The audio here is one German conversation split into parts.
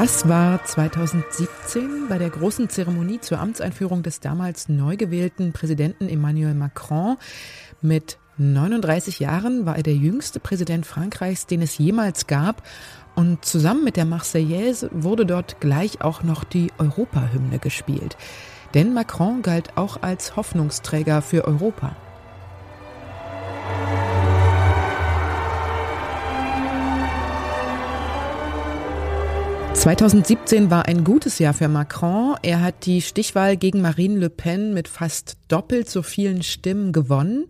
Das war 2017 bei der großen Zeremonie zur Amtseinführung des damals neu gewählten Präsidenten Emmanuel Macron. Mit 39 Jahren war er der jüngste Präsident Frankreichs, den es jemals gab. Und zusammen mit der Marseillaise wurde dort gleich auch noch die Europahymne gespielt. Denn Macron galt auch als Hoffnungsträger für Europa. 2017 war ein gutes Jahr für Macron. Er hat die Stichwahl gegen Marine Le Pen mit fast doppelt so vielen Stimmen gewonnen.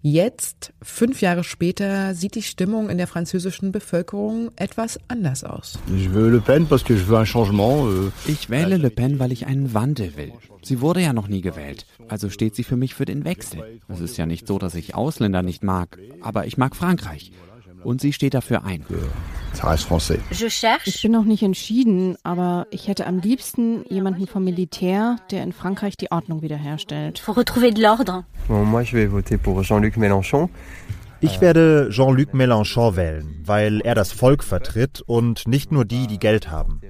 Jetzt, fünf Jahre später, sieht die Stimmung in der französischen Bevölkerung etwas anders aus. Ich wähle Le Pen, weil ich einen Wandel will. Sie wurde ja noch nie gewählt, also steht sie für mich für den Wechsel. Es ist ja nicht so, dass ich Ausländer nicht mag, aber ich mag Frankreich und sie steht dafür ein. Ich bin noch nicht entschieden, aber ich hätte am liebsten jemanden vom Militär, der in Frankreich die Ordnung wiederherstellt. Ich werde Jean-Luc Mélenchon wählen, weil er das Volk vertritt und nicht nur die, die Geld haben.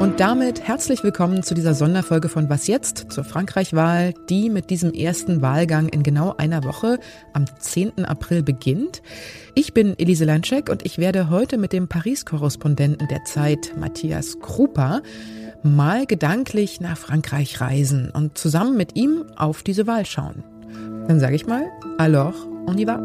Und damit herzlich willkommen zu dieser Sonderfolge von Was jetzt zur Frankreich-Wahl, die mit diesem ersten Wahlgang in genau einer Woche am 10. April beginnt. Ich bin Elise Lanschek und ich werde heute mit dem Paris-Korrespondenten der Zeit, Matthias Krupa, mal gedanklich nach Frankreich reisen und zusammen mit ihm auf diese Wahl schauen. Dann sage ich mal, alors, on y va.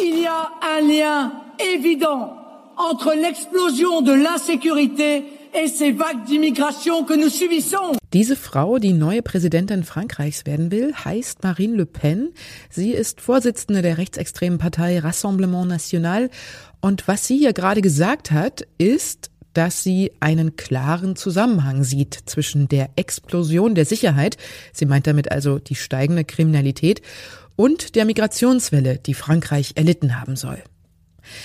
Il y a un lien évident entre l'explosion de l'insécurité et ces vagues d'immigration que nous subissons. Diese Frau, die neue Präsidentin Frankreichs werden will, heißt Marine Le Pen. Sie ist Vorsitzende der rechtsextremen Partei Rassemblement National. Und was sie hier gerade gesagt hat, ist, dass sie einen klaren Zusammenhang sieht zwischen der Explosion der Sicherheit, sie meint damit also die steigende Kriminalität, und der Migrationswelle, die Frankreich erlitten haben soll.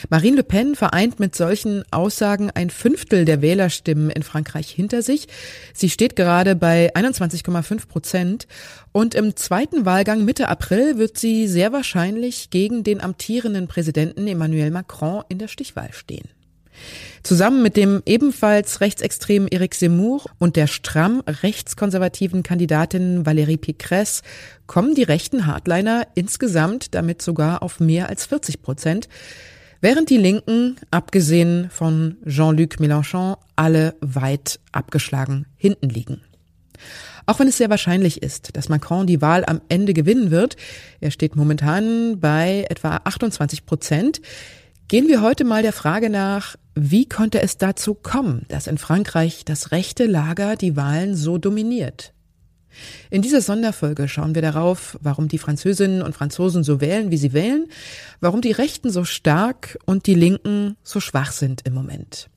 Marine Le Pen vereint mit solchen Aussagen ein Fünftel der Wählerstimmen in Frankreich hinter sich. Sie steht gerade bei 21,5 Prozent. Und im zweiten Wahlgang Mitte April wird sie sehr wahrscheinlich gegen den amtierenden Präsidenten Emmanuel Macron in der Stichwahl stehen. Zusammen mit dem ebenfalls rechtsextremen Eric Zemmour und der stramm rechtskonservativen Kandidatin Valérie Pécresse kommen die rechten Hardliner insgesamt damit sogar auf mehr als 40 Prozent während die Linken, abgesehen von Jean-Luc Mélenchon, alle weit abgeschlagen hinten liegen. Auch wenn es sehr wahrscheinlich ist, dass Macron die Wahl am Ende gewinnen wird, er steht momentan bei etwa 28 Prozent, gehen wir heute mal der Frage nach, wie konnte es dazu kommen, dass in Frankreich das rechte Lager die Wahlen so dominiert? In dieser Sonderfolge schauen wir darauf, warum die Französinnen und Franzosen so wählen, wie sie wählen, warum die Rechten so stark und die Linken so schwach sind im Moment.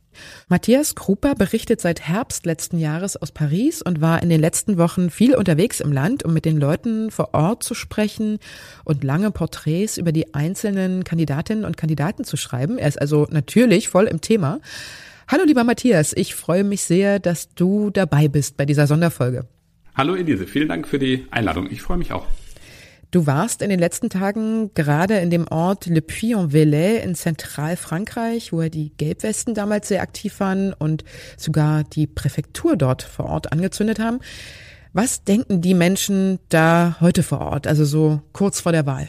Matthias Krupa berichtet seit Herbst letzten Jahres aus Paris und war in den letzten Wochen viel unterwegs im Land, um mit den Leuten vor Ort zu sprechen und lange Porträts über die einzelnen Kandidatinnen und Kandidaten zu schreiben. Er ist also natürlich voll im Thema. Hallo lieber Matthias, ich freue mich sehr, dass du dabei bist bei dieser Sonderfolge. Hallo Elise, vielen Dank für die Einladung. Ich freue mich auch. Du warst in den letzten Tagen gerade in dem Ort Le Puy-en-Velay in Zentralfrankreich, wo ja die Gelbwesten damals sehr aktiv waren und sogar die Präfektur dort vor Ort angezündet haben. Was denken die Menschen da heute vor Ort, also so kurz vor der Wahl?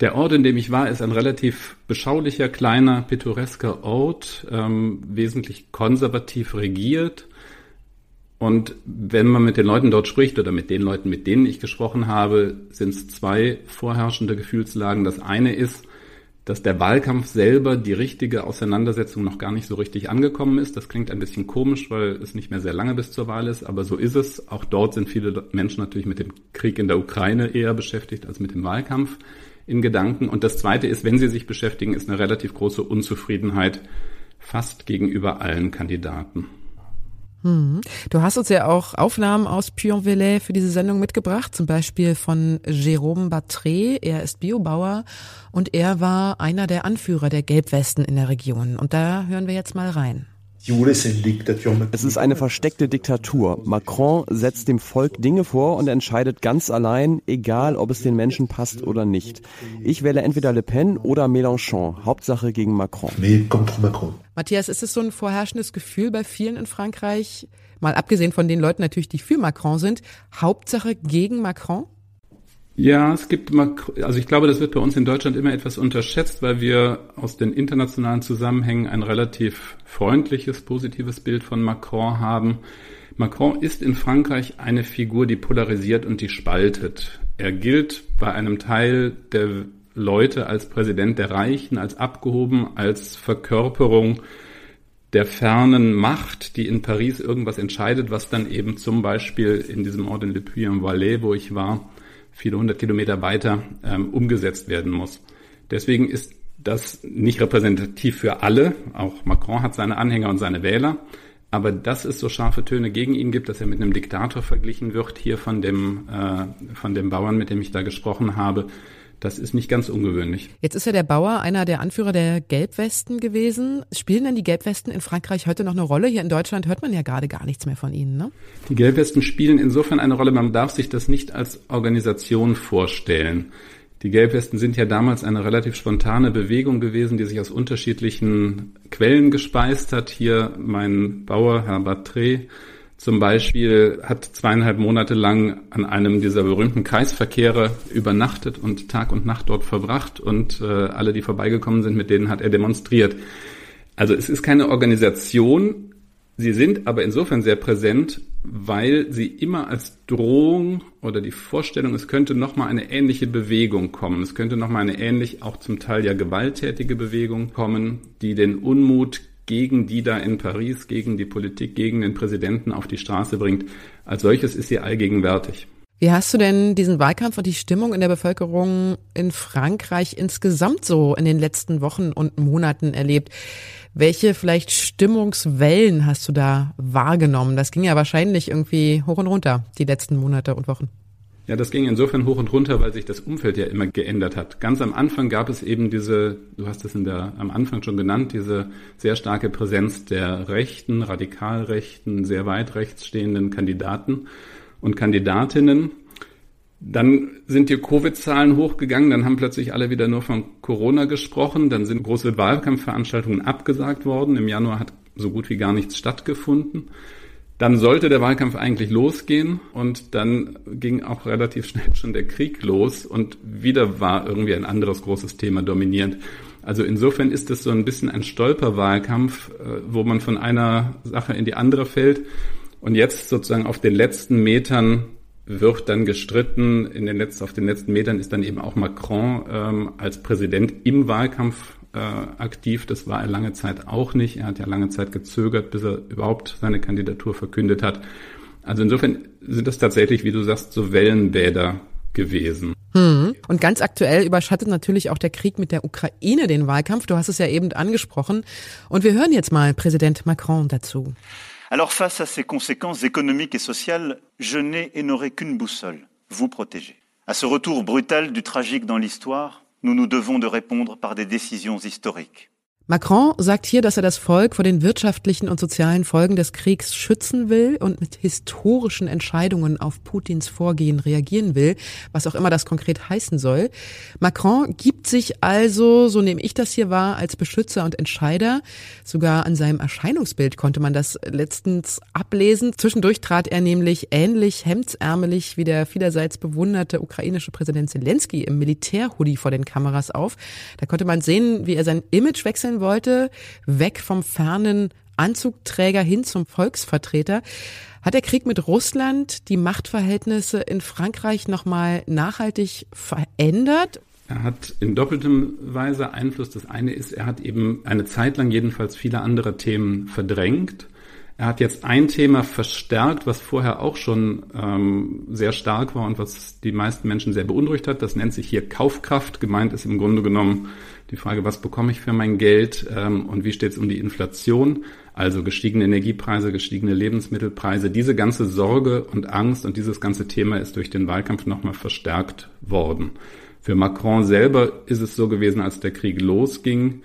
Der Ort, in dem ich war, ist ein relativ beschaulicher, kleiner, pittoresker Ort, ähm, wesentlich konservativ regiert und wenn man mit den Leuten dort spricht oder mit den Leuten, mit denen ich gesprochen habe, sind es zwei vorherrschende Gefühlslagen. Das eine ist, dass der Wahlkampf selber die richtige Auseinandersetzung noch gar nicht so richtig angekommen ist. Das klingt ein bisschen komisch, weil es nicht mehr sehr lange bis zur Wahl ist, aber so ist es. Auch dort sind viele Menschen natürlich mit dem Krieg in der Ukraine eher beschäftigt als mit dem Wahlkampf in Gedanken. Und das Zweite ist, wenn sie sich beschäftigen, ist eine relativ große Unzufriedenheit fast gegenüber allen Kandidaten. Hm. Du hast uns ja auch Aufnahmen aus Puy-en-Velay für diese Sendung mitgebracht, zum Beispiel von Jérôme Batré. Er ist Biobauer und er war einer der Anführer der Gelbwesten in der Region. Und da hören wir jetzt mal rein. Es ist eine versteckte Diktatur. Macron setzt dem Volk Dinge vor und entscheidet ganz allein, egal ob es den Menschen passt oder nicht. Ich wähle entweder Le Pen oder Mélenchon. Hauptsache gegen Macron. Matthias, ist es so ein vorherrschendes Gefühl bei vielen in Frankreich, mal abgesehen von den Leuten natürlich, die für Macron sind, Hauptsache gegen Macron? Ja, es gibt, also ich glaube, das wird bei uns in Deutschland immer etwas unterschätzt, weil wir aus den internationalen Zusammenhängen ein relativ freundliches, positives Bild von Macron haben. Macron ist in Frankreich eine Figur, die polarisiert und die spaltet. Er gilt bei einem Teil der Leute als Präsident der Reichen, als abgehoben, als Verkörperung der fernen Macht, die in Paris irgendwas entscheidet, was dann eben zum Beispiel in diesem Ort in Le Puy-en-Valais, wo ich war, viele hundert Kilometer weiter ähm, umgesetzt werden muss. Deswegen ist das nicht repräsentativ für alle. Auch Macron hat seine Anhänger und seine Wähler. Aber dass es so scharfe Töne gegen ihn gibt, dass er mit einem Diktator verglichen wird, hier von dem, äh, von dem Bauern, mit dem ich da gesprochen habe, das ist nicht ganz ungewöhnlich. Jetzt ist ja der Bauer einer der Anführer der Gelbwesten gewesen. Spielen denn die Gelbwesten in Frankreich heute noch eine Rolle? Hier in Deutschland hört man ja gerade gar nichts mehr von ihnen, ne? Die Gelbwesten spielen insofern eine Rolle, man darf sich das nicht als Organisation vorstellen. Die Gelbwesten sind ja damals eine relativ spontane Bewegung gewesen, die sich aus unterschiedlichen Quellen gespeist hat. Hier mein Bauer, Herr Batré, zum Beispiel hat zweieinhalb Monate lang an einem dieser berühmten Kreisverkehre übernachtet und Tag und Nacht dort verbracht und äh, alle, die vorbeigekommen sind, mit denen hat er demonstriert. Also es ist keine Organisation, sie sind aber insofern sehr präsent, weil sie immer als Drohung oder die Vorstellung, es könnte nochmal eine ähnliche Bewegung kommen, es könnte nochmal eine ähnlich auch zum Teil ja gewalttätige Bewegung kommen, die den Unmut gegen die da in Paris, gegen die Politik, gegen den Präsidenten auf die Straße bringt. Als solches ist sie allgegenwärtig. Wie hast du denn diesen Wahlkampf und die Stimmung in der Bevölkerung in Frankreich insgesamt so in den letzten Wochen und Monaten erlebt? Welche vielleicht Stimmungswellen hast du da wahrgenommen? Das ging ja wahrscheinlich irgendwie hoch und runter, die letzten Monate und Wochen. Ja, das ging insofern hoch und runter, weil sich das Umfeld ja immer geändert hat. Ganz am Anfang gab es eben diese, du hast es in der, am Anfang schon genannt, diese sehr starke Präsenz der rechten, radikalrechten, sehr weit rechts stehenden Kandidaten und Kandidatinnen. Dann sind die Covid-Zahlen hochgegangen, dann haben plötzlich alle wieder nur von Corona gesprochen, dann sind große Wahlkampfveranstaltungen abgesagt worden. Im Januar hat so gut wie gar nichts stattgefunden. Dann sollte der Wahlkampf eigentlich losgehen und dann ging auch relativ schnell schon der Krieg los und wieder war irgendwie ein anderes großes Thema dominierend. Also insofern ist es so ein bisschen ein Stolperwahlkampf, äh, wo man von einer Sache in die andere fällt und jetzt sozusagen auf den letzten Metern wird dann gestritten. In den letzten, auf den letzten Metern ist dann eben auch Macron ähm, als Präsident im Wahlkampf äh, aktiv. Das war er lange Zeit auch nicht. Er hat ja lange Zeit gezögert, bis er überhaupt seine Kandidatur verkündet hat. Also insofern sind das tatsächlich, wie du sagst, so Wellenbäder gewesen. Hm. Und ganz aktuell überschattet natürlich auch der Krieg mit der Ukraine den Wahlkampf. Du hast es ja eben angesprochen. Und wir hören jetzt mal Präsident Macron dazu. Alors face à ces conséquences économiques et sociales, je n'ai et n'aurai qu'une boussole, vous protéger. À ce retour brutal du tragique dans l'histoire, Nous nous devons de répondre par des décisions historiques. Macron sagt hier, dass er das Volk vor den wirtschaftlichen und sozialen Folgen des Kriegs schützen will und mit historischen Entscheidungen auf Putins Vorgehen reagieren will, was auch immer das konkret heißen soll. Macron gibt sich also, so nehme ich das hier wahr, als Beschützer und Entscheider. Sogar an seinem Erscheinungsbild konnte man das letztens ablesen. Zwischendurch trat er nämlich ähnlich hemdsärmelig wie der vielerseits bewunderte ukrainische Präsident Zelensky im Militärhoodie vor den Kameras auf. Da konnte man sehen, wie er sein Image wechseln wollte, weg vom fernen Anzugträger hin zum Volksvertreter. Hat der Krieg mit Russland die Machtverhältnisse in Frankreich nochmal nachhaltig verändert? Er hat in doppeltem Weise Einfluss. Das eine ist, er hat eben eine Zeit lang jedenfalls viele andere Themen verdrängt. Er hat jetzt ein Thema verstärkt, was vorher auch schon ähm, sehr stark war und was die meisten Menschen sehr beunruhigt hat. Das nennt sich hier Kaufkraft. Gemeint ist im Grunde genommen die Frage, was bekomme ich für mein Geld ähm, und wie steht es um die Inflation, also gestiegene Energiepreise, gestiegene Lebensmittelpreise. Diese ganze Sorge und Angst und dieses ganze Thema ist durch den Wahlkampf nochmal verstärkt worden. Für Macron selber ist es so gewesen, als der Krieg losging,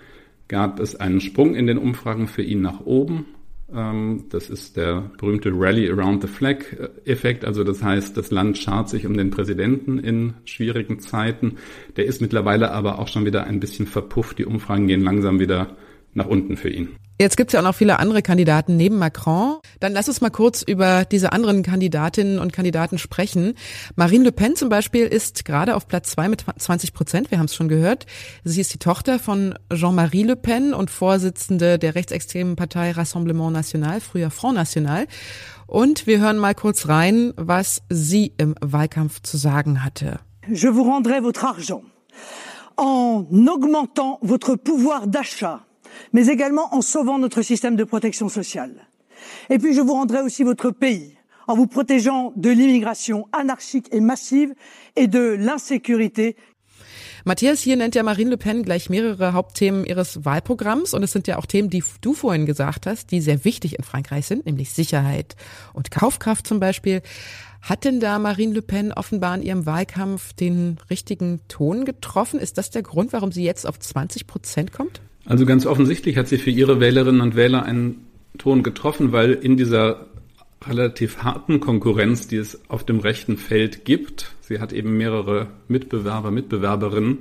gab es einen Sprung in den Umfragen für ihn nach oben. Ähm, das ist der berühmte Rally Around the Flag-Effekt. Also das heißt, das Land schart sich um den Präsidenten in schwierigen Zeiten. Der ist mittlerweile aber auch schon wieder ein bisschen verpufft. Die Umfragen gehen langsam wieder nach unten für ihn. Jetzt gibt es ja auch noch viele andere Kandidaten neben Macron. Dann lass uns mal kurz über diese anderen Kandidatinnen und Kandidaten sprechen. Marine Le Pen zum Beispiel ist gerade auf Platz zwei mit 20 Prozent. Wir haben es schon gehört. Sie ist die Tochter von Jean-Marie Le Pen und Vorsitzende der rechtsextremen Partei Rassemblement National, früher Front National. Und wir hören mal kurz rein, was sie im Wahlkampf zu sagen hatte. Je vous rendrai votre argent en augmentant votre pouvoir d'achat mais également en sauvant notre système de protection sociale. Et puis je vous rendrai aussi votre pays en vous protégeant de l'immigration anarchique et massive et de l'insécurité Matthias, hier nennt ja Marine Le Pen gleich mehrere Hauptthemen ihres Wahlprogramms und es sind ja auch Themen, die du vorhin gesagt hast, die sehr wichtig in Frankreich sind, nämlich Sicherheit und Kaufkraft zum Beispiel. Hat denn da Marine Le Pen offenbar in ihrem Wahlkampf den richtigen Ton getroffen? Ist das der Grund, warum sie jetzt auf 20 Prozent kommt? Also ganz offensichtlich hat sie für ihre Wählerinnen und Wähler einen Ton getroffen, weil in dieser relativ harten Konkurrenz, die es auf dem rechten Feld gibt, sie hat eben mehrere Mitbewerber, Mitbewerberinnen,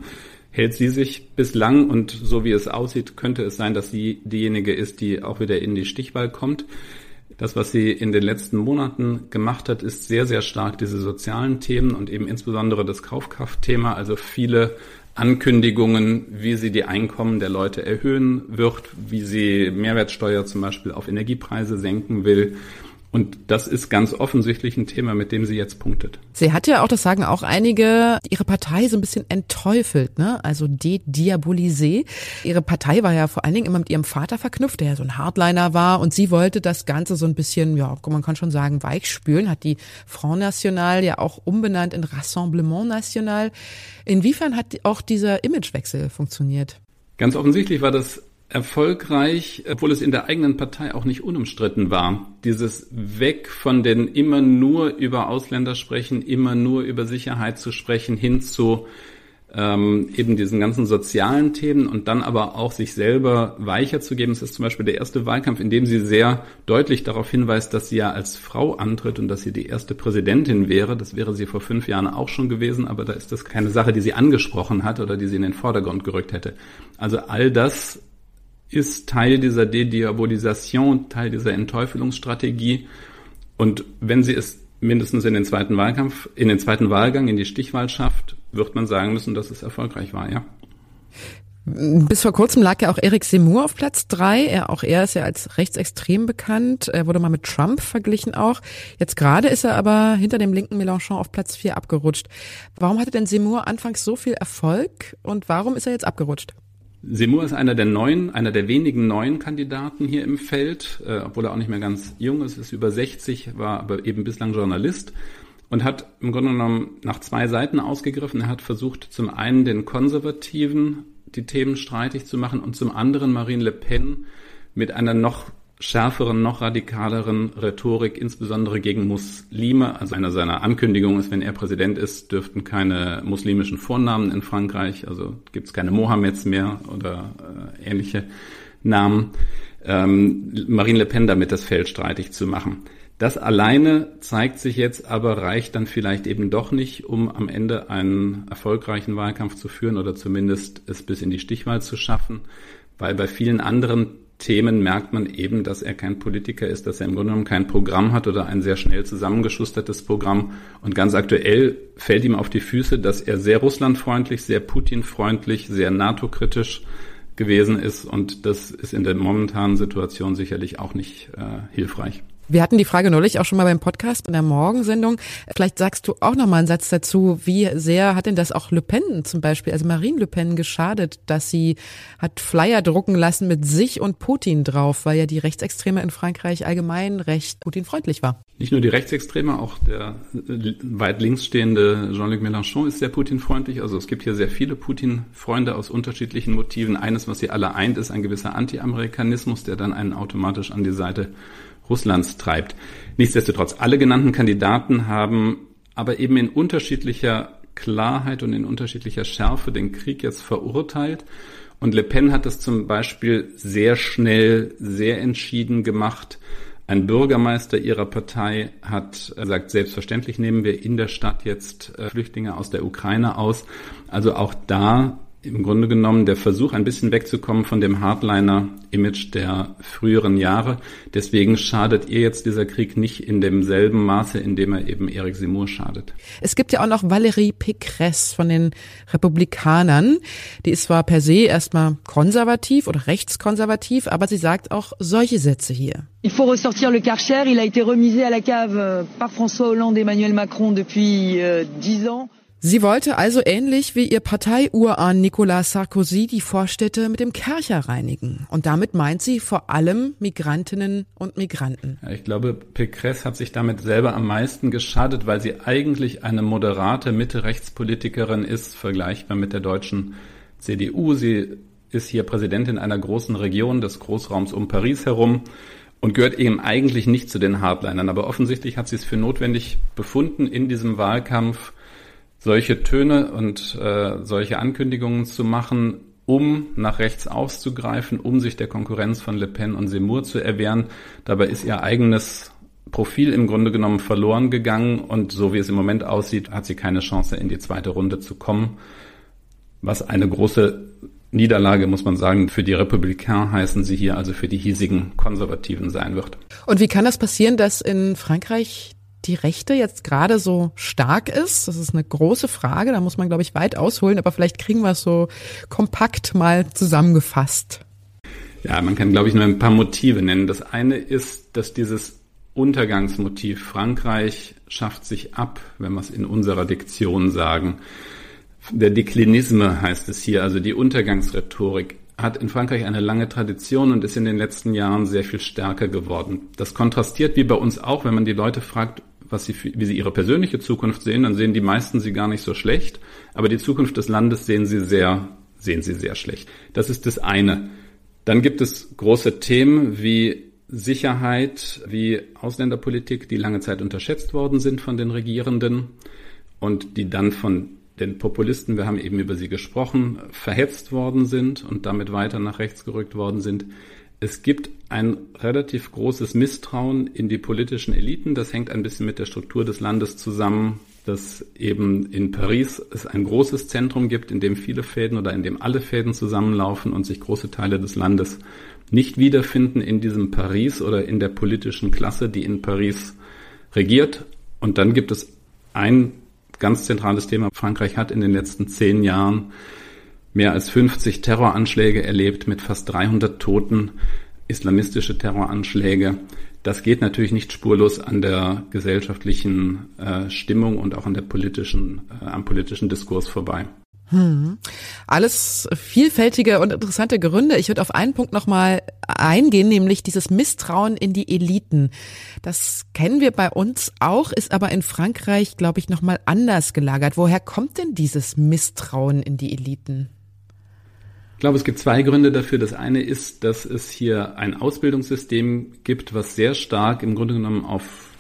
hält sie sich bislang und so wie es aussieht, könnte es sein, dass sie diejenige ist, die auch wieder in die Stichwahl kommt. Das, was sie in den letzten Monaten gemacht hat, ist sehr, sehr stark diese sozialen Themen und eben insbesondere das Kaufkraftthema, also viele Ankündigungen, wie sie die Einkommen der Leute erhöhen wird, wie sie Mehrwertsteuer zum Beispiel auf Energiepreise senken will. Und das ist ganz offensichtlich ein Thema, mit dem sie jetzt punktet. Sie hat ja auch, das sagen auch einige, ihre Partei so ein bisschen entteufelt, ne? Also de-diabolisé. Ihre Partei war ja vor allen Dingen immer mit ihrem Vater verknüpft, der ja so ein Hardliner war. Und sie wollte das Ganze so ein bisschen, ja, man kann schon sagen, weichspülen, hat die Front National ja auch umbenannt in Rassemblement National. Inwiefern hat auch dieser Imagewechsel funktioniert? Ganz offensichtlich war das erfolgreich, obwohl es in der eigenen Partei auch nicht unumstritten war. Dieses Weg von den immer nur über Ausländer sprechen, immer nur über Sicherheit zu sprechen, hin zu ähm, eben diesen ganzen sozialen Themen und dann aber auch sich selber weicher zu geben. Es ist zum Beispiel der erste Wahlkampf, in dem sie sehr deutlich darauf hinweist, dass sie ja als Frau antritt und dass sie die erste Präsidentin wäre. Das wäre sie vor fünf Jahren auch schon gewesen, aber da ist das keine Sache, die sie angesprochen hat oder die sie in den Vordergrund gerückt hätte. Also all das ist Teil dieser Dediabolisation, Teil dieser Entteufelungsstrategie. Und wenn sie es mindestens in den zweiten Wahlkampf, in den zweiten Wahlgang, in die Stichwahl schafft, wird man sagen müssen, dass es erfolgreich war, ja. Bis vor kurzem lag ja auch Eric Seymour auf Platz drei. Er, auch er ist ja als rechtsextrem bekannt. Er wurde mal mit Trump verglichen auch. Jetzt gerade ist er aber hinter dem linken Mélenchon auf Platz vier abgerutscht. Warum hatte denn Seymour anfangs so viel Erfolg und warum ist er jetzt abgerutscht? Seymour ist einer der neuen, einer der wenigen neuen Kandidaten hier im Feld, äh, obwohl er auch nicht mehr ganz jung ist, ist über 60, war aber eben bislang Journalist und hat im Grunde genommen nach zwei Seiten ausgegriffen. Er hat versucht, zum einen den Konservativen die Themen streitig zu machen und zum anderen Marine Le Pen mit einer noch schärferen, noch radikaleren Rhetorik, insbesondere gegen Muslime. Also eine seiner Ankündigungen ist, wenn er Präsident ist, dürften keine muslimischen Vornamen in Frankreich, also gibt es keine Mohammeds mehr oder äh, ähnliche Namen. Ähm, Marine Le Pen damit das Feld streitig zu machen. Das alleine zeigt sich jetzt aber reicht dann vielleicht eben doch nicht, um am Ende einen erfolgreichen Wahlkampf zu führen oder zumindest es bis in die Stichwahl zu schaffen, weil bei vielen anderen Themen merkt man eben, dass er kein Politiker ist, dass er im Grunde genommen kein Programm hat oder ein sehr schnell zusammengeschustertes Programm. Und ganz aktuell fällt ihm auf die Füße, dass er sehr russlandfreundlich, sehr Putin-freundlich, sehr NATO-kritisch gewesen ist. Und das ist in der momentanen Situation sicherlich auch nicht äh, hilfreich. Wir hatten die Frage neulich auch schon mal beim Podcast in der Morgensendung. Vielleicht sagst du auch noch mal einen Satz dazu. Wie sehr hat denn das auch Le Pen zum Beispiel, also Marine Le Pen geschadet, dass sie hat Flyer drucken lassen mit sich und Putin drauf, weil ja die Rechtsextreme in Frankreich allgemein recht Putin-freundlich war? Nicht nur die Rechtsextreme, auch der weit links stehende Jean-Luc Mélenchon ist sehr Putin-freundlich. Also es gibt hier sehr viele Putin-Freunde aus unterschiedlichen Motiven. Eines, was sie alle eint, ist ein gewisser Anti-Amerikanismus, der dann einen automatisch an die Seite Russlands treibt. Nichtsdestotrotz, alle genannten Kandidaten haben aber eben in unterschiedlicher Klarheit und in unterschiedlicher Schärfe den Krieg jetzt verurteilt Und Le Pen hat das zum Beispiel sehr schnell, sehr entschieden gemacht. Ein Bürgermeister ihrer Partei hat gesagt, selbstverständlich nehmen wir in der Stadt jetzt äh, Flüchtlinge aus der Ukraine aus. Also auch da im Grunde genommen der Versuch, ein bisschen wegzukommen von dem Hardliner-Image der früheren Jahre. Deswegen schadet ihr jetzt dieser Krieg nicht in demselben Maße, in dem er eben Eric Seymour schadet. Es gibt ja auch noch Valérie Pécresse von den Republikanern. Die ist zwar per se erstmal konservativ oder rechtskonservativ, aber sie sagt auch solche Sätze hier. Il faut ressortir le Karcher. Il a été remisé à la cave euh, par François Hollande et Emmanuel Macron depuis euh, dix ans. Sie wollte also ähnlich wie ihr Parteiurahn Nicolas Sarkozy die Vorstädte mit dem Kercher reinigen. Und damit meint sie vor allem Migrantinnen und Migranten. Ich glaube, Pécresse hat sich damit selber am meisten geschadet, weil sie eigentlich eine moderate Mitte-Rechtspolitikerin ist, vergleichbar mit der deutschen CDU. Sie ist hier Präsidentin einer großen Region des Großraums um Paris herum und gehört eben eigentlich nicht zu den Hardlinern. Aber offensichtlich hat sie es für notwendig befunden, in diesem Wahlkampf solche Töne und äh, solche Ankündigungen zu machen, um nach rechts auszugreifen, um sich der Konkurrenz von Le Pen und Seymour zu erwehren. Dabei ist ihr eigenes Profil im Grunde genommen verloren gegangen und so wie es im Moment aussieht, hat sie keine Chance, in die zweite Runde zu kommen. Was eine große Niederlage, muss man sagen, für die Republikaner heißen sie hier, also für die hiesigen Konservativen sein wird. Und wie kann das passieren, dass in Frankreich die Rechte jetzt gerade so stark ist? Das ist eine große Frage, da muss man, glaube ich, weit ausholen, aber vielleicht kriegen wir es so kompakt mal zusammengefasst. Ja, man kann, glaube ich, nur ein paar Motive nennen. Das eine ist, dass dieses Untergangsmotiv Frankreich schafft sich ab, wenn wir es in unserer Diktion sagen. Der Deklinisme heißt es hier, also die Untergangsrhetorik hat in Frankreich eine lange Tradition und ist in den letzten Jahren sehr viel stärker geworden. Das kontrastiert wie bei uns auch, wenn man die Leute fragt, was sie, wie sie ihre persönliche Zukunft sehen, dann sehen die meisten sie gar nicht so schlecht, aber die Zukunft des Landes sehen sie sehr, sehen sie sehr schlecht. Das ist das eine. Dann gibt es große Themen wie Sicherheit, wie Ausländerpolitik, die lange Zeit unterschätzt worden sind von den Regierenden und die dann von den Populisten, wir haben eben über sie gesprochen, verhetzt worden sind und damit weiter nach rechts gerückt worden sind. Es gibt ein relativ großes Misstrauen in die politischen Eliten. Das hängt ein bisschen mit der Struktur des Landes zusammen, dass eben in Paris es ein großes Zentrum gibt, in dem viele Fäden oder in dem alle Fäden zusammenlaufen und sich große Teile des Landes nicht wiederfinden in diesem Paris oder in der politischen Klasse, die in Paris regiert. Und dann gibt es ein ganz zentrales Thema. Frankreich hat in den letzten zehn Jahren mehr als 50 Terroranschläge erlebt mit fast 300 Toten, islamistische Terroranschläge. Das geht natürlich nicht spurlos an der gesellschaftlichen äh, Stimmung und auch an der politischen, äh, am politischen Diskurs vorbei. Hm. Alles vielfältige und interessante Gründe. Ich würde auf einen Punkt nochmal eingehen, nämlich dieses Misstrauen in die Eliten. Das kennen wir bei uns auch, ist aber in Frankreich, glaube ich, nochmal anders gelagert. Woher kommt denn dieses Misstrauen in die Eliten? Ich glaube, es gibt zwei Gründe dafür. Das eine ist, dass es hier ein Ausbildungssystem gibt, was sehr stark im Grunde genommen auf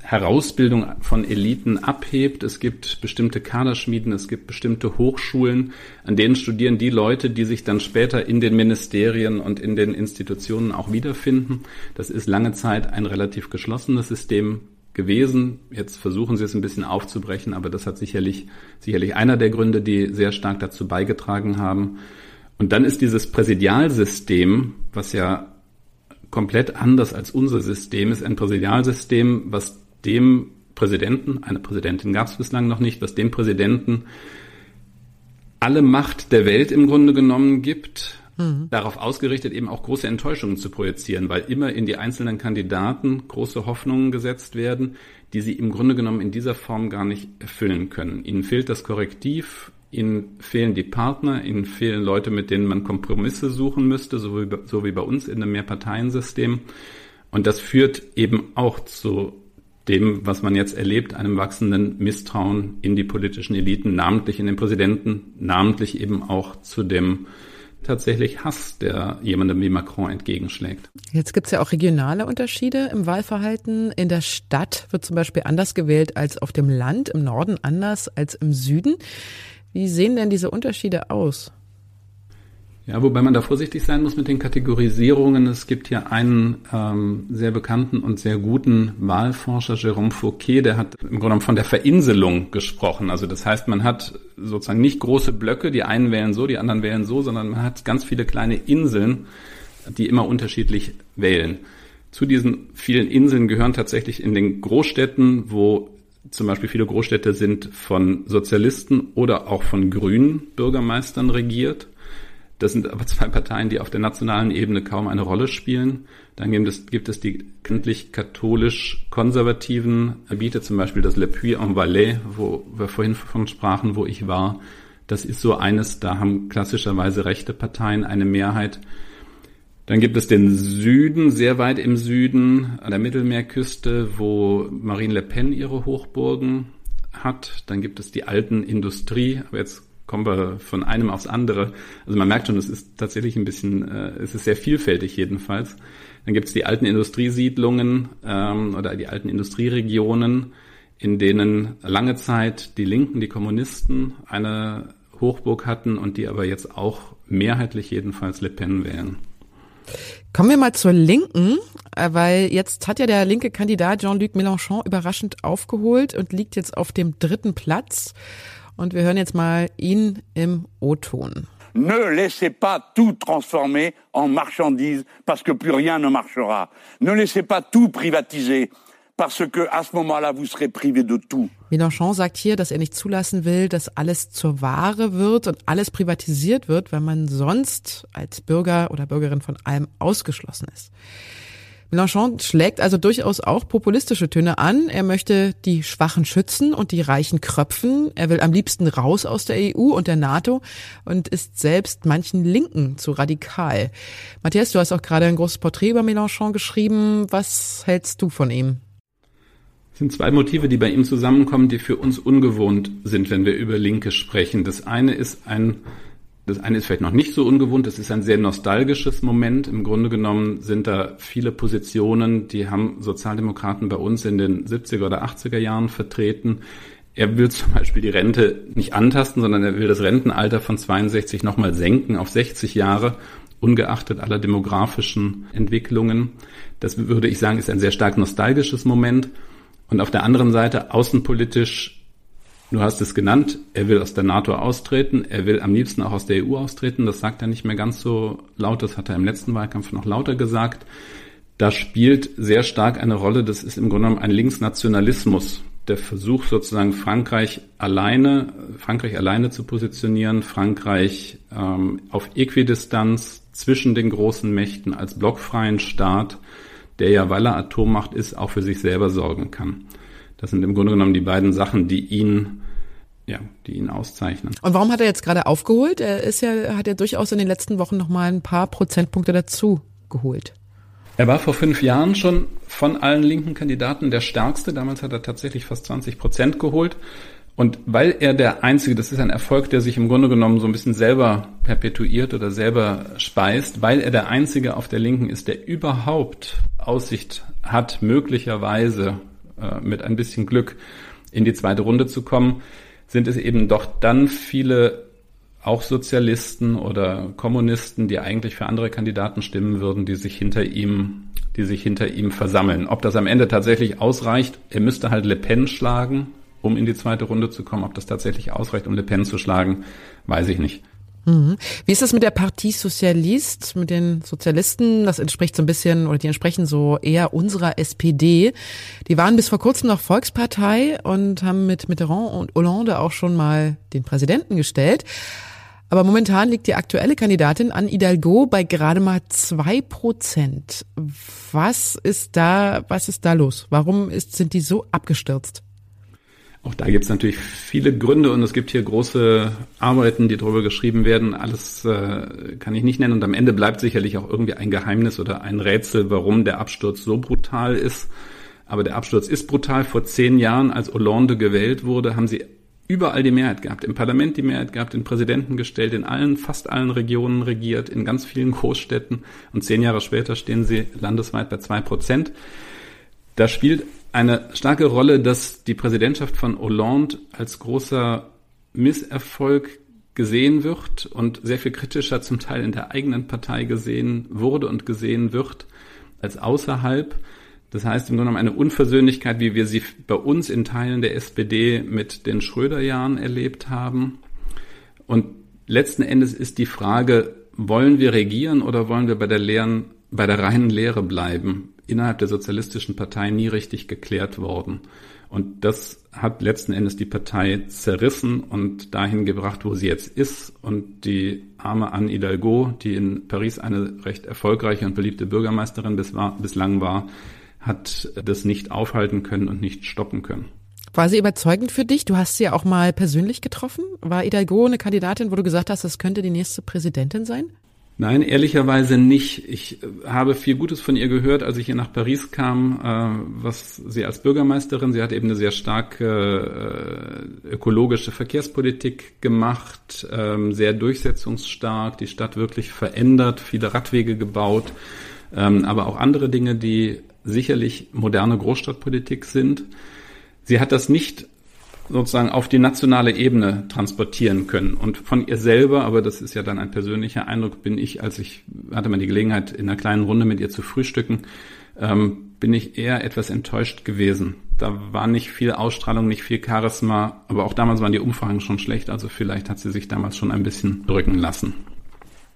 Herausbildung von Eliten abhebt. Es gibt bestimmte Kaderschmieden, es gibt bestimmte Hochschulen, an denen studieren die Leute, die sich dann später in den Ministerien und in den Institutionen auch wiederfinden. Das ist lange Zeit ein relativ geschlossenes System gewesen. Jetzt versuchen sie es ein bisschen aufzubrechen, aber das hat sicherlich, sicherlich einer der Gründe, die sehr stark dazu beigetragen haben. Und dann ist dieses Präsidialsystem, was ja komplett anders als unser System ist, ein Präsidialsystem, was dem Präsidenten, eine Präsidentin gab es bislang noch nicht, was dem Präsidenten alle Macht der Welt im Grunde genommen gibt, mhm. darauf ausgerichtet eben auch große Enttäuschungen zu projizieren, weil immer in die einzelnen Kandidaten große Hoffnungen gesetzt werden, die sie im Grunde genommen in dieser Form gar nicht erfüllen können. Ihnen fehlt das Korrektiv, ihnen fehlen die Partner, ihnen fehlen Leute, mit denen man Kompromisse suchen müsste, so wie, so wie bei uns in einem Mehrparteiensystem. Und das führt eben auch zu dem, was man jetzt erlebt, einem wachsenden Misstrauen in die politischen Eliten, namentlich in den Präsidenten, namentlich eben auch zu dem tatsächlich Hass, der jemandem wie Macron entgegenschlägt. Jetzt gibt's ja auch regionale Unterschiede im Wahlverhalten. In der Stadt wird zum Beispiel anders gewählt als auf dem Land, im Norden anders als im Süden. Wie sehen denn diese Unterschiede aus? Ja, wobei man da vorsichtig sein muss mit den Kategorisierungen. Es gibt hier einen ähm, sehr bekannten und sehr guten Wahlforscher, Jérôme Fouquet, der hat im Grunde genommen von der Verinselung gesprochen. Also das heißt, man hat sozusagen nicht große Blöcke, die einen wählen so, die anderen wählen so, sondern man hat ganz viele kleine Inseln, die immer unterschiedlich wählen. Zu diesen vielen Inseln gehören tatsächlich in den Großstädten, wo zum Beispiel viele Großstädte sind von Sozialisten oder auch von Grünen Bürgermeistern regiert das sind aber zwei Parteien, die auf der nationalen Ebene kaum eine Rolle spielen. Dann gibt es, gibt es die kindlich katholisch-konservativen Gebiete, zum Beispiel das Le Puy-en-Valais, wo wir vorhin von sprachen, wo ich war. Das ist so eines, da haben klassischerweise rechte Parteien eine Mehrheit. Dann gibt es den Süden, sehr weit im Süden, an der Mittelmeerküste, wo Marine Le Pen ihre Hochburgen hat. Dann gibt es die alten Industrie, aber jetzt kommen wir von einem aufs andere. Also man merkt schon, es ist tatsächlich ein bisschen, äh, es ist sehr vielfältig jedenfalls. Dann gibt es die alten Industriesiedlungen ähm, oder die alten Industrieregionen, in denen lange Zeit die Linken, die Kommunisten eine Hochburg hatten und die aber jetzt auch mehrheitlich jedenfalls Le Pen wählen. Kommen wir mal zur Linken, äh, weil jetzt hat ja der linke Kandidat Jean-Luc Mélenchon überraschend aufgeholt und liegt jetzt auf dem dritten Platz. Und wir hören jetzt mal ihn im O-Ton. Ne laissez pas tout transformer en marchandise parce que plus rien ne marchera. Ne laissez pas tout privatiser parce que à ce moment-là vous serez privé de tout. Mélenchon sagt hier, dass er nicht zulassen will, dass alles zur Ware wird und alles privatisiert wird, weil man sonst als Bürger oder Bürgerin von allem ausgeschlossen ist. Mélenchon schlägt also durchaus auch populistische Töne an. Er möchte die Schwachen schützen und die Reichen kröpfen. Er will am liebsten raus aus der EU und der NATO und ist selbst manchen Linken zu radikal. Matthias, du hast auch gerade ein großes Porträt über Mélenchon geschrieben. Was hältst du von ihm? Sind zwei Motive, die bei ihm zusammenkommen, die für uns ungewohnt sind, wenn wir über Linke sprechen. Das eine ist ein das eine ist vielleicht noch nicht so ungewohnt, das ist ein sehr nostalgisches Moment. Im Grunde genommen sind da viele Positionen, die haben Sozialdemokraten bei uns in den 70er oder 80er Jahren vertreten. Er will zum Beispiel die Rente nicht antasten, sondern er will das Rentenalter von 62 nochmal senken auf 60 Jahre, ungeachtet aller demografischen Entwicklungen. Das würde ich sagen, ist ein sehr stark nostalgisches Moment. Und auf der anderen Seite außenpolitisch Du hast es genannt, er will aus der NATO austreten, er will am liebsten auch aus der EU austreten. Das sagt er nicht mehr ganz so laut, das hat er im letzten Wahlkampf noch lauter gesagt. Da spielt sehr stark eine Rolle, das ist im Grunde genommen ein Linksnationalismus. Der Versuch sozusagen Frankreich alleine, Frankreich alleine zu positionieren, Frankreich ähm, auf Äquidistanz zwischen den großen Mächten als blockfreien Staat, der ja, weil er Atommacht ist, auch für sich selber sorgen kann. Das sind im Grunde genommen die beiden Sachen, die ihn ja, die ihn auszeichnen. Und warum hat er jetzt gerade aufgeholt? Er ist ja, hat ja durchaus in den letzten Wochen noch mal ein paar Prozentpunkte dazu geholt. Er war vor fünf Jahren schon von allen linken Kandidaten der stärkste. Damals hat er tatsächlich fast 20 Prozent geholt. Und weil er der Einzige, das ist ein Erfolg, der sich im Grunde genommen so ein bisschen selber perpetuiert oder selber speist, weil er der Einzige auf der Linken ist, der überhaupt Aussicht hat, möglicherweise äh, mit ein bisschen Glück in die zweite Runde zu kommen, sind es eben doch dann viele auch Sozialisten oder Kommunisten, die eigentlich für andere Kandidaten stimmen würden, die sich hinter ihm, die sich hinter ihm versammeln. Ob das am Ende tatsächlich ausreicht, er müsste halt Le Pen schlagen, um in die zweite Runde zu kommen. Ob das tatsächlich ausreicht, um Le Pen zu schlagen, weiß ich nicht. Mhm. Wie ist das mit der Partie Sozialist, mit den Sozialisten? Das entspricht so ein bisschen oder die entsprechen so eher unserer SPD. Die waren bis vor kurzem noch Volkspartei und haben mit Mitterrand und Hollande auch schon mal den Präsidenten gestellt. Aber momentan liegt die aktuelle Kandidatin an Hidalgo bei gerade mal zwei Prozent. Was ist da, was ist da los? Warum ist, sind die so abgestürzt? Auch da gibt es natürlich viele Gründe und es gibt hier große Arbeiten, die darüber geschrieben werden. Alles äh, kann ich nicht nennen und am Ende bleibt sicherlich auch irgendwie ein Geheimnis oder ein Rätsel, warum der Absturz so brutal ist. Aber der Absturz ist brutal. Vor zehn Jahren, als Hollande gewählt wurde, haben sie überall die Mehrheit gehabt, im Parlament die Mehrheit gehabt, den Präsidenten gestellt, in allen, fast allen Regionen regiert, in ganz vielen Großstädten und zehn Jahre später stehen sie landesweit bei zwei Prozent. Da spielt eine starke Rolle, dass die Präsidentschaft von Hollande als großer Misserfolg gesehen wird und sehr viel kritischer zum Teil in der eigenen Partei gesehen wurde und gesehen wird als außerhalb. Das heißt im Grunde genommen eine Unversöhnlichkeit, wie wir sie bei uns in Teilen der SPD mit den Schröder-Jahren erlebt haben. Und letzten Endes ist die Frage, wollen wir regieren oder wollen wir bei der leeren, bei der reinen Lehre bleiben? Innerhalb der sozialistischen Partei nie richtig geklärt worden. Und das hat letzten Endes die Partei zerrissen und dahin gebracht, wo sie jetzt ist. Und die arme Anne Hidalgo, die in Paris eine recht erfolgreiche und beliebte Bürgermeisterin bis war, bislang war, hat das nicht aufhalten können und nicht stoppen können. War sie überzeugend für dich? Du hast sie ja auch mal persönlich getroffen. War Hidalgo eine Kandidatin, wo du gesagt hast, das könnte die nächste Präsidentin sein? Nein, ehrlicherweise nicht. Ich äh, habe viel Gutes von ihr gehört, als ich hier nach Paris kam, äh, was sie als Bürgermeisterin, sie hat eben eine sehr starke äh, ökologische Verkehrspolitik gemacht, ähm, sehr durchsetzungsstark, die Stadt wirklich verändert, viele Radwege gebaut, ähm, aber auch andere Dinge, die sicherlich moderne Großstadtpolitik sind. Sie hat das nicht sozusagen auf die nationale Ebene transportieren können. Und von ihr selber, aber das ist ja dann ein persönlicher Eindruck, bin ich, als ich hatte mal die Gelegenheit, in einer kleinen Runde mit ihr zu frühstücken, ähm, bin ich eher etwas enttäuscht gewesen. Da war nicht viel Ausstrahlung, nicht viel Charisma, aber auch damals waren die Umfragen schon schlecht, also vielleicht hat sie sich damals schon ein bisschen drücken lassen.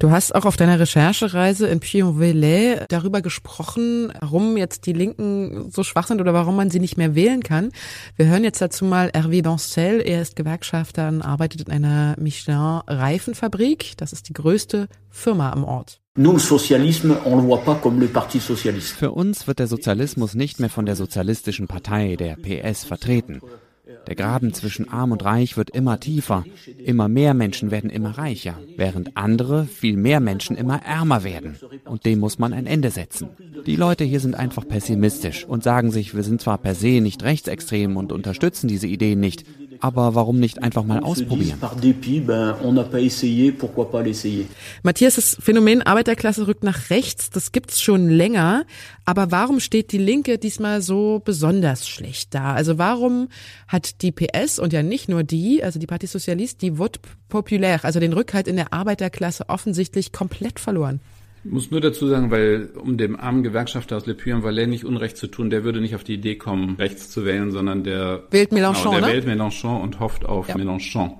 Du hast auch auf deiner Recherchereise in Puy-en-Velay darüber gesprochen, warum jetzt die Linken so schwach sind oder warum man sie nicht mehr wählen kann. Wir hören jetzt dazu mal Hervé Dancel. Er ist Gewerkschafter und arbeitet in einer Michelin-Reifenfabrik. Das ist die größte Firma am Ort. Für uns wird der Sozialismus nicht mehr von der sozialistischen Partei, der PS, vertreten. Der Graben zwischen Arm und Reich wird immer tiefer. Immer mehr Menschen werden immer reicher, während andere, viel mehr Menschen immer ärmer werden. Und dem muss man ein Ende setzen. Die Leute hier sind einfach pessimistisch und sagen sich, wir sind zwar per se nicht rechtsextrem und unterstützen diese Ideen nicht, aber warum nicht einfach mal ausprobieren? Matthias, das Phänomen Arbeiterklasse rückt nach rechts, das gibt's schon länger. Aber warum steht die Linke diesmal so besonders schlecht da? Also warum hat die PS und ja nicht nur die, also die Parti Socialiste, die Vote Populaire, also den Rückhalt in der Arbeiterklasse offensichtlich komplett verloren? Ich muss nur dazu sagen, weil um dem armen Gewerkschafter aus Le Puy-en-Valais nicht Unrecht zu tun, der würde nicht auf die Idee kommen, rechts zu wählen, sondern der wählt Mélenchon, genau, der ne? wählt Mélenchon und hofft auf ja. Mélenchon.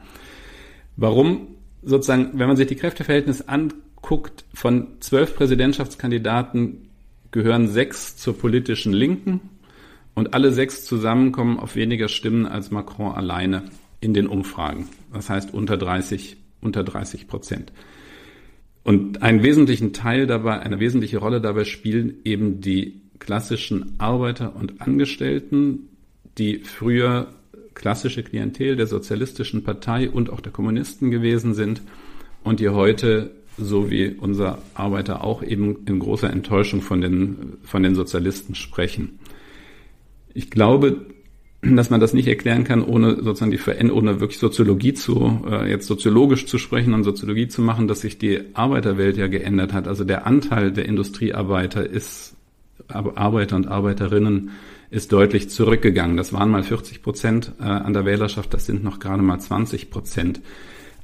Warum? Sozusagen, wenn man sich die Kräfteverhältnisse anguckt, von zwölf Präsidentschaftskandidaten gehören sechs zur politischen Linken und alle sechs zusammen kommen auf weniger Stimmen als Macron alleine in den Umfragen. Das heißt unter 30, unter 30 Prozent. Und einen wesentlichen Teil dabei, eine wesentliche Rolle dabei spielen eben die klassischen Arbeiter und Angestellten, die früher klassische Klientel der sozialistischen Partei und auch der Kommunisten gewesen sind und die heute, so wie unser Arbeiter auch eben in großer Enttäuschung von den, von den Sozialisten sprechen. Ich glaube, dass man das nicht erklären kann, ohne sozusagen die Veränderung, ohne wirklich Soziologie zu, äh, jetzt soziologisch zu sprechen und Soziologie zu machen, dass sich die Arbeiterwelt ja geändert hat. Also der Anteil der Industriearbeiter ist, Arbeiter und Arbeiterinnen ist deutlich zurückgegangen. Das waren mal 40 Prozent äh, an der Wählerschaft, das sind noch gerade mal 20 Prozent.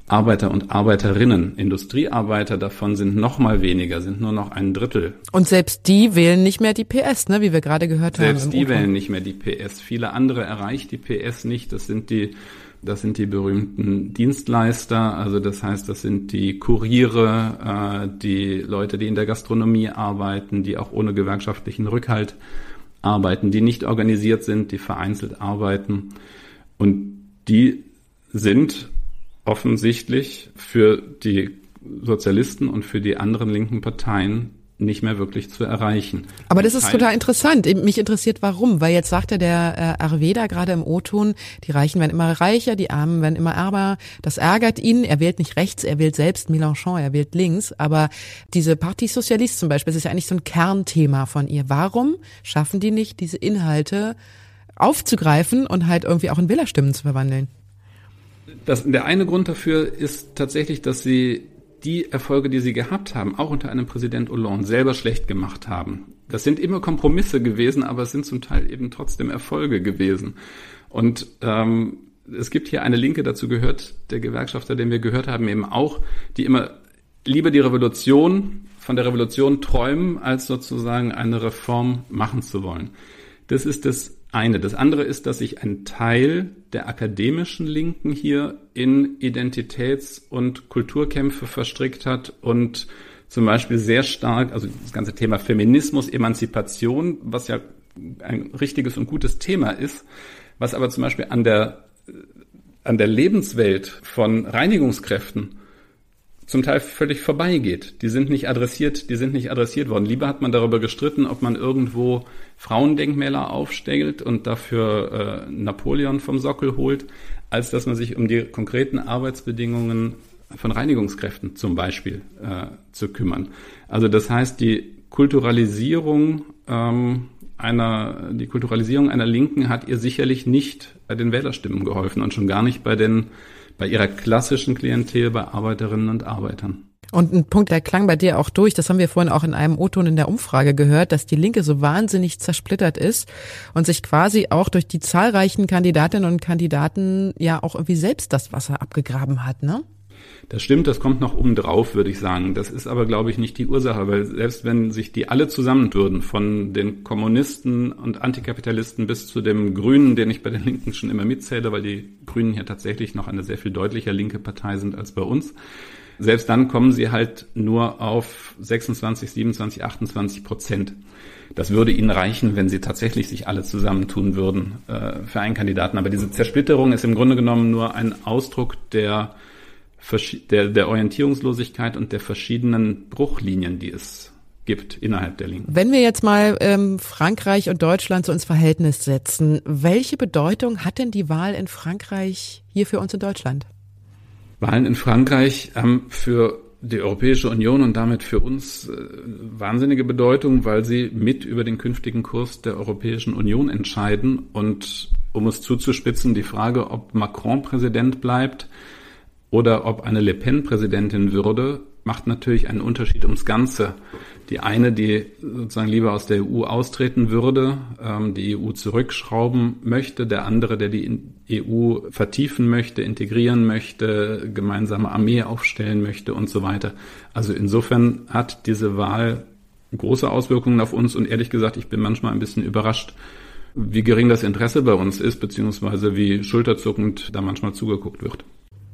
Arbeiter und Arbeiterinnen. Industriearbeiter davon sind noch mal weniger, sind nur noch ein Drittel. Und selbst die wählen nicht mehr die PS, ne, wie wir gerade gehört selbst haben. Selbst die wählen nicht mehr die PS. Viele andere erreicht die PS nicht. Das sind die das sind die berühmten Dienstleister, also das heißt, das sind die Kuriere, äh, die Leute, die in der Gastronomie arbeiten, die auch ohne gewerkschaftlichen Rückhalt arbeiten, die nicht organisiert sind, die vereinzelt arbeiten. Und die sind offensichtlich für die Sozialisten und für die anderen linken Parteien nicht mehr wirklich zu erreichen. Aber das, ist total interessant. Mich interessiert, warum. Weil jetzt sagt ja der äh, Arveda gerade im O-Ton, die Reichen werden immer reicher, die Armen werden immer ärmer. Das ärgert ihn. Er wählt nicht rechts, er wählt selbst Mélenchon, er wählt links. Aber diese Parti Socialiste zum Beispiel, das ist ja eigentlich so ein Kernthema von ihr. Warum schaffen die nicht, diese Inhalte aufzugreifen und halt irgendwie auch in Wählerstimmen zu verwandeln? Das, der eine Grund dafür ist tatsächlich, dass sie die Erfolge, die sie gehabt haben, auch unter einem Präsident Hollande, selber schlecht gemacht haben. Das sind immer Kompromisse gewesen, aber es sind zum Teil eben trotzdem Erfolge gewesen. Und ähm, es gibt hier eine Linke, dazu gehört der Gewerkschafter, den wir gehört haben, eben auch, die immer lieber die Revolution, von der Revolution träumen, als sozusagen eine Reform machen zu wollen. Das ist das eine. Das andere ist, dass sich ein Teil der akademischen Linken hier in Identitäts- und Kulturkämpfe verstrickt hat und zum Beispiel sehr stark, also das ganze Thema Feminismus, Emanzipation, was ja ein richtiges und gutes Thema ist, was aber zum Beispiel an der, an der Lebenswelt von Reinigungskräften zum Teil völlig vorbeigeht. Die sind nicht adressiert, die sind nicht adressiert worden. Lieber hat man darüber gestritten, ob man irgendwo Frauendenkmäler aufstellt und dafür äh, Napoleon vom Sockel holt, als dass man sich um die konkreten Arbeitsbedingungen von Reinigungskräften zum Beispiel äh, zu kümmern. Also das heißt, die Kulturalisierung ähm, einer, die Kulturalisierung einer Linken hat ihr sicherlich nicht bei den Wählerstimmen geholfen und schon gar nicht bei den, bei ihrer klassischen Klientel, bei Arbeiterinnen und Arbeitern. Und ein Punkt, der klang bei dir auch durch, das haben wir vorhin auch in einem O-Ton in der Umfrage gehört, dass die Linke so wahnsinnig zersplittert ist und sich quasi auch durch die zahlreichen Kandidatinnen und Kandidaten ja auch irgendwie selbst das Wasser abgegraben hat, ne? Das stimmt, das kommt noch oben drauf, würde ich sagen. Das ist aber, glaube ich, nicht die Ursache, weil selbst wenn sich die alle zusammentun, von den Kommunisten und Antikapitalisten bis zu dem Grünen, den ich bei den Linken schon immer mitzähle, weil die Grünen hier tatsächlich noch eine sehr viel deutlicher linke Partei sind als bei uns, selbst dann kommen sie halt nur auf 26, 27, 28 Prozent. Das würde ihnen reichen, wenn sie tatsächlich sich alle zusammentun würden äh, für einen Kandidaten. Aber diese Zersplitterung ist im Grunde genommen nur ein Ausdruck der der, der Orientierungslosigkeit und der verschiedenen Bruchlinien, die es gibt innerhalb der Linken. Wenn wir jetzt mal ähm, Frankreich und Deutschland so ins Verhältnis setzen, welche Bedeutung hat denn die Wahl in Frankreich hier für uns in Deutschland? Wahlen in Frankreich haben für die Europäische Union und damit für uns äh, wahnsinnige Bedeutung, weil sie mit über den künftigen Kurs der Europäischen Union entscheiden. Und um es zuzuspitzen, die Frage, ob Macron Präsident bleibt, oder ob eine Le Pen Präsidentin würde, macht natürlich einen Unterschied ums Ganze. Die eine, die sozusagen lieber aus der EU austreten würde, ähm, die EU zurückschrauben möchte, der andere, der die EU vertiefen möchte, integrieren möchte, gemeinsame Armee aufstellen möchte und so weiter. Also insofern hat diese Wahl große Auswirkungen auf uns und ehrlich gesagt, ich bin manchmal ein bisschen überrascht, wie gering das Interesse bei uns ist, beziehungsweise wie schulterzuckend da manchmal zugeguckt wird.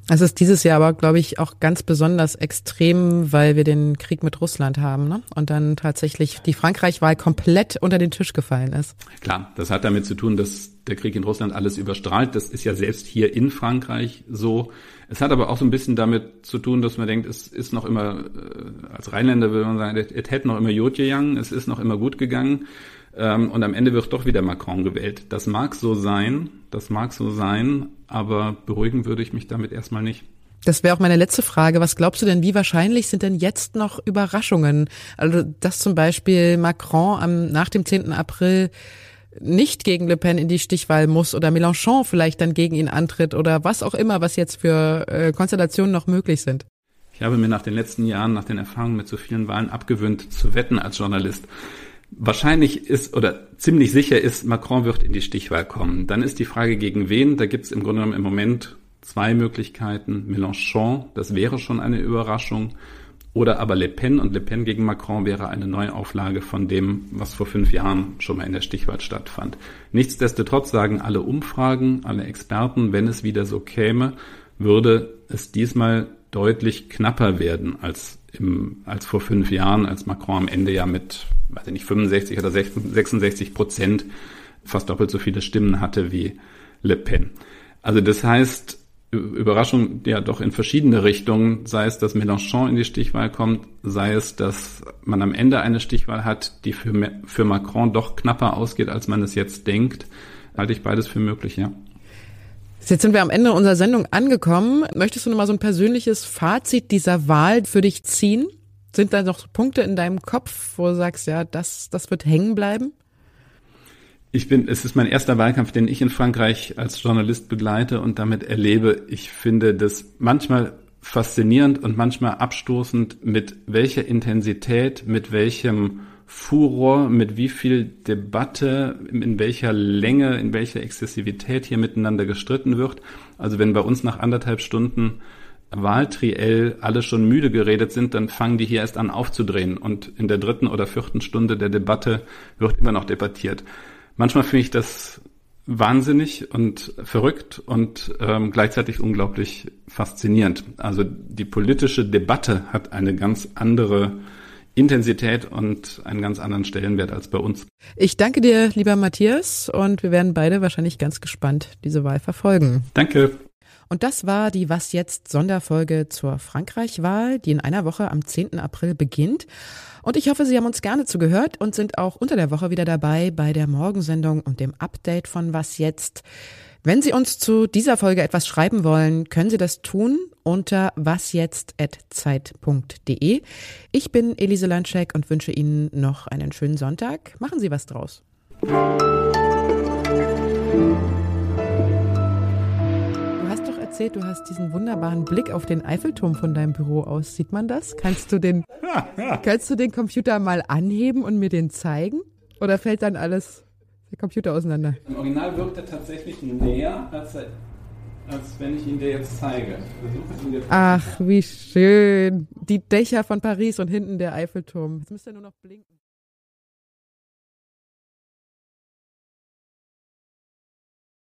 Es ist dieses Jahr aber, glaube ich, auch ganz besonders extrem, weil wir den Krieg mit Russland haben ne? und dann tatsächlich die Frankreich-Wahl komplett unter den Tisch gefallen ist. Klar, das hat damit zu tun, dass der Krieg in Russland alles überstrahlt. Das ist ja selbst hier in Frankreich so. Es hat aber auch so ein bisschen damit zu tun, dass man denkt, es ist noch immer, äh, als Rheinländer würde man sagen, es hätte noch immer Jod gegangen, es ist noch immer gut gegangen. Ähm, und am Ende wird doch wieder Macron gewählt. Das mag so sein, das mag so sein, aber beruhigen würde ich mich damit erstmal nicht. Das wäre auch meine letzte Frage. Was glaubst du denn, wie wahrscheinlich sind denn jetzt noch Überraschungen? Also, dass zum Beispiel Macron am, nach dem 10. April nicht gegen Le Pen in die Stichwahl muss oder Mélenchon vielleicht dann gegen ihn antritt oder was auch immer, was jetzt für äh, Konstellationen noch möglich sind. Ich habe mir nach den letzten Jahren, nach den Erfahrungen mit so vielen Wahlen abgewöhnt, zu wetten als Journalist. Wahrscheinlich ist oder ziemlich sicher ist, Macron wird in die Stichwahl kommen. Dann ist die Frage, gegen wen? Da gibt es im Grunde genommen im Moment zwei Möglichkeiten. Mélenchon, das wäre schon eine Überraschung. Oder aber Le Pen und Le Pen gegen Macron wäre eine Neuauflage von dem, was vor fünf Jahren schon mal in der Stichwahl stattfand. Nichtsdestotrotz sagen alle Umfragen, alle Experten, wenn es wieder so käme, würde es diesmal deutlich knapper werden als im, als vor fünf Jahren, als Macron am Ende ja mit weiß ich nicht, 65 oder 66 Prozent fast doppelt so viele Stimmen hatte wie Le Pen. Also das heißt, Überraschung ja doch in verschiedene Richtungen, sei es, dass Mélenchon in die Stichwahl kommt, sei es, dass man am Ende eine Stichwahl hat, die für, für Macron doch knapper ausgeht, als man es jetzt denkt, halte ich beides für möglich, ja. Jetzt sind wir am Ende unserer Sendung angekommen. Möchtest du noch mal so ein persönliches Fazit dieser Wahl für dich ziehen? Sind da noch Punkte in deinem Kopf, wo du sagst, ja, das, das wird hängen bleiben? Ich bin, es ist mein erster Wahlkampf, den ich in Frankreich als Journalist begleite und damit erlebe. Ich finde das manchmal faszinierend und manchmal abstoßend, mit welcher Intensität, mit welchem Furor, mit wie viel Debatte, in welcher Länge, in welcher Exzessivität hier miteinander gestritten wird. Also wenn bei uns nach anderthalb Stunden Wahltriell alle schon müde geredet sind, dann fangen die hier erst an aufzudrehen und in der dritten oder vierten Stunde der Debatte wird immer noch debattiert. Manchmal finde ich das wahnsinnig und verrückt und ähm, gleichzeitig unglaublich faszinierend. Also die politische Debatte hat eine ganz andere Intensität und einen ganz anderen Stellenwert als bei uns. Ich danke dir, lieber Matthias, und wir werden beide wahrscheinlich ganz gespannt diese Wahl verfolgen. Danke. Und das war die Was jetzt Sonderfolge zur Frankreich-Wahl, die in einer Woche am 10. April beginnt. Und ich hoffe, Sie haben uns gerne zugehört und sind auch unter der Woche wieder dabei bei der Morgensendung und dem Update von Was jetzt. Wenn Sie uns zu dieser Folge etwas schreiben wollen, können Sie das tun unter wasjetzt.zeit.de. Ich bin Elise Landscheck und wünsche Ihnen noch einen schönen Sonntag. Machen Sie was draus erzählt, du hast diesen wunderbaren Blick auf den Eiffelturm von deinem Büro aus. Sieht man das? Kannst du den, kannst du den Computer mal anheben und mir den zeigen? Oder fällt dann alles der Computer auseinander? Im Original wirkt er tatsächlich näher, als, er, als wenn ich ihn dir jetzt zeige. Dir Ach, wie schön. Die Dächer von Paris und hinten der Eiffelturm. Jetzt müsste er nur noch blinken.